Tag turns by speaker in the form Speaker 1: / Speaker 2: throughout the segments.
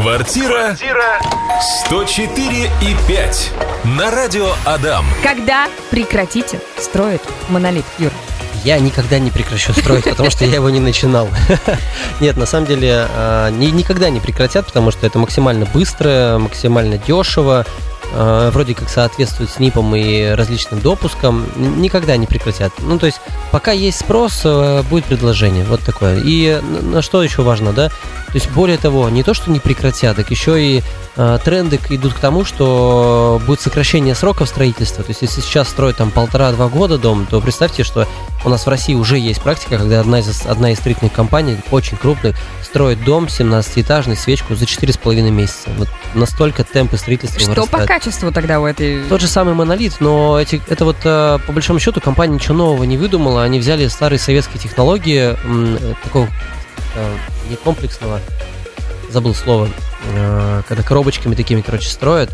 Speaker 1: Квартира 104 и 5 на радио Адам.
Speaker 2: Когда прекратите строить монолит, Юр?
Speaker 3: Я никогда не прекращу строить, потому что я его не начинал. Нет, на самом деле а, никогда не прекратят, потому что это максимально быстро, максимально дешево, а, вроде как соответствует СНИПам и различным допускам, никогда не прекратят. Ну, то есть, пока есть спрос, э, будет предложение, вот такое. И на что еще важно, да? То есть, более того, не то, что не прекратят, так еще и э, тренды идут к тому, что будет сокращение сроков строительства. То есть, если сейчас строят там полтора-два года дом, то представьте, что у нас в России уже есть практика, когда одна из, одна из строительных компаний, очень крупных, строит дом 17-этажный, свечку за 4,5 месяца. Вот настолько темпы строительства
Speaker 2: Что вырастают. по качеству тогда у этой...
Speaker 3: Тот же самый монолит, но эти, это вот э, по большому счету компания ничего нового не выдумала. Они взяли старые советские технологии, такого Э, не комплексного, забыл слово, э, когда коробочками такими, короче, строят.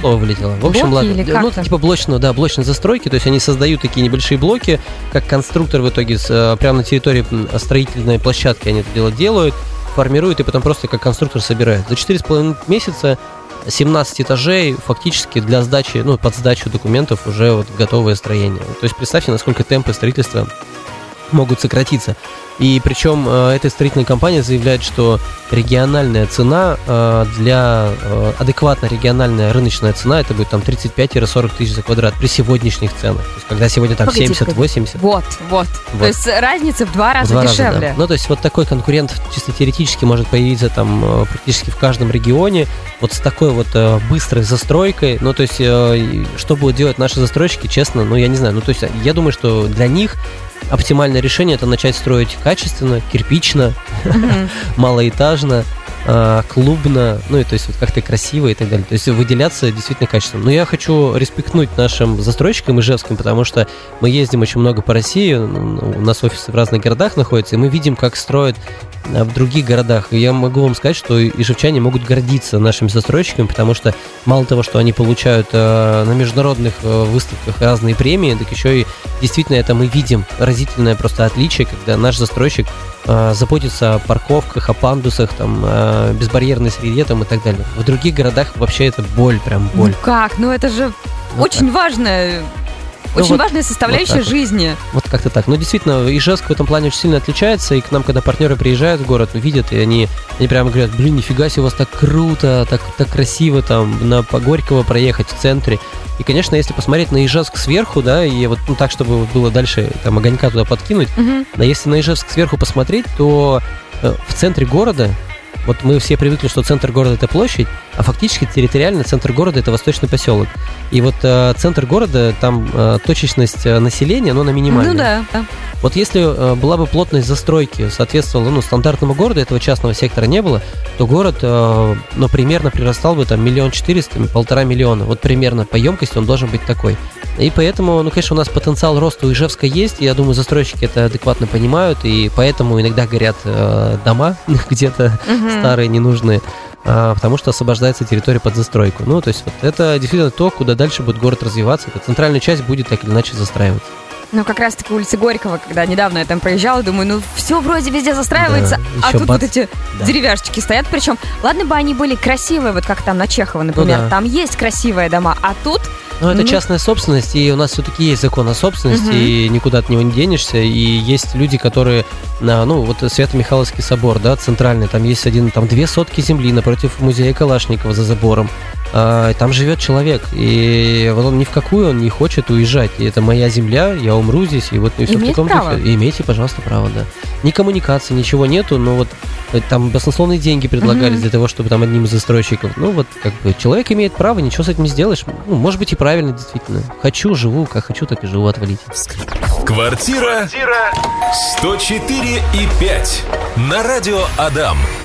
Speaker 3: Слово вылетело. В общем,
Speaker 2: блоки
Speaker 3: ладно. Ну, типа блочного, да, блочной застройки, то есть они создают такие небольшие блоки, как конструктор в итоге э, прямо на территории строительной площадки они это дело делают, формируют и потом просто как конструктор собирает. За 4,5 месяца 17 этажей фактически для сдачи, ну, под сдачу документов уже вот готовое строение. То есть представьте, насколько темпы строительства могут сократиться. И причем э, эта строительная компания заявляет, что региональная цена э, для э, адекватно региональная рыночная цена это будет там 35-40 тысяч за квадрат при сегодняшних ценах. То есть, когда сегодня там 70-80.
Speaker 2: Вот, вот, вот. То есть разница в два раза в два дешевле. Раза, да.
Speaker 3: Ну, то есть вот такой конкурент чисто теоретически может появиться там практически в каждом регионе. Вот с такой вот быстрой застройкой. Ну, то есть, что будут делать наши застройщики, честно, ну, я не знаю. Ну, то есть, я думаю, что для них оптимальное решение это начать строить качественно, кирпично, малоэтажно, а, клубно, ну и то есть вот как-то красиво и так далее. То есть выделяться действительно качественно. Но я хочу респектнуть нашим застройщикам ижевским, потому что мы ездим очень много по России, у нас офисы в разных городах находятся, и мы видим, как строят в других городах. И я могу вам сказать, что ижевчане могут гордиться нашими застройщиками, потому что мало того, что они получают э, на международных э, выставках разные премии, так еще и действительно это мы видим разительное просто отличие, когда наш застройщик э, заботится о парковках, о пандусах, там, э, безбарьерной среде там, и так далее. В других городах вообще это боль, прям боль.
Speaker 2: Ну как? Ну это же вот очень так. важно ну, очень вот, важная составляющая вот жизни.
Speaker 3: Вот. вот как-то так. Ну, действительно, Ижевск в этом плане очень сильно отличается, и к нам, когда партнеры приезжают в город, видят, и они, они прямо говорят, блин, нифига себе, у вас так круто, так, так красиво там на по Горького проехать в центре. И, конечно, если посмотреть на Ижевск сверху, да, и вот ну, так, чтобы было дальше там огонька туда подкинуть, угу. но если на Ижевск сверху посмотреть, то э, в центре города вот мы все привыкли, что центр города это площадь, а фактически территориально центр города это восточный поселок. И вот э, центр города, там э, точечность э, населения, но на минимальная.
Speaker 2: Ну да.
Speaker 3: Вот если э, была бы плотность застройки соответствовала ну, стандартному городу, этого частного сектора не было, то город, э, ну, примерно прирастал бы там миллион четыреста, полтора миллиона. Вот примерно по емкости он должен быть такой. И поэтому, ну, конечно, у нас потенциал роста у Ижевска есть, и я думаю, застройщики это адекватно понимают, и поэтому иногда горят э, дома где-то угу. старые, ненужные, потому что освобождается территория под застройку. Ну, то есть вот это действительно то, куда дальше будет город развиваться. Эта центральная часть будет так или иначе застраиваться.
Speaker 2: Ну, как раз-таки улица Горького, когда недавно я там проезжала, думаю, ну, все вроде везде застраивается, да, а тут бац. вот эти да. деревяшечки стоят. Причем, ладно бы они были красивые, вот как там на Чехова, например, ну, да. там есть красивые дома, а тут
Speaker 3: ну, это mm-hmm. частная собственность, и у нас все-таки есть закон о собственности, mm-hmm. и никуда от него не денешься. И есть люди, которые, ну, вот Свято-Михайловский собор, да, центральный, там есть один, там две сотки земли напротив музея Калашникова за забором. А, там живет человек, и вот он ни в какую он не хочет уезжать. И это моя земля, я умру здесь, и вот и все
Speaker 2: в таком право.
Speaker 3: духе. И имейте, пожалуйста, право, да. Ни коммуникации, ничего нету, но вот э, там баснословные деньги предлагались mm-hmm. для того, чтобы там одним из застройщиков. Ну вот как бы человек имеет право, ничего с этим не сделаешь. Ну, может быть и правильно, действительно. Хочу, живу, как хочу, так и живу, отвалите.
Speaker 1: Квартира 104 и 5 на радио Адам.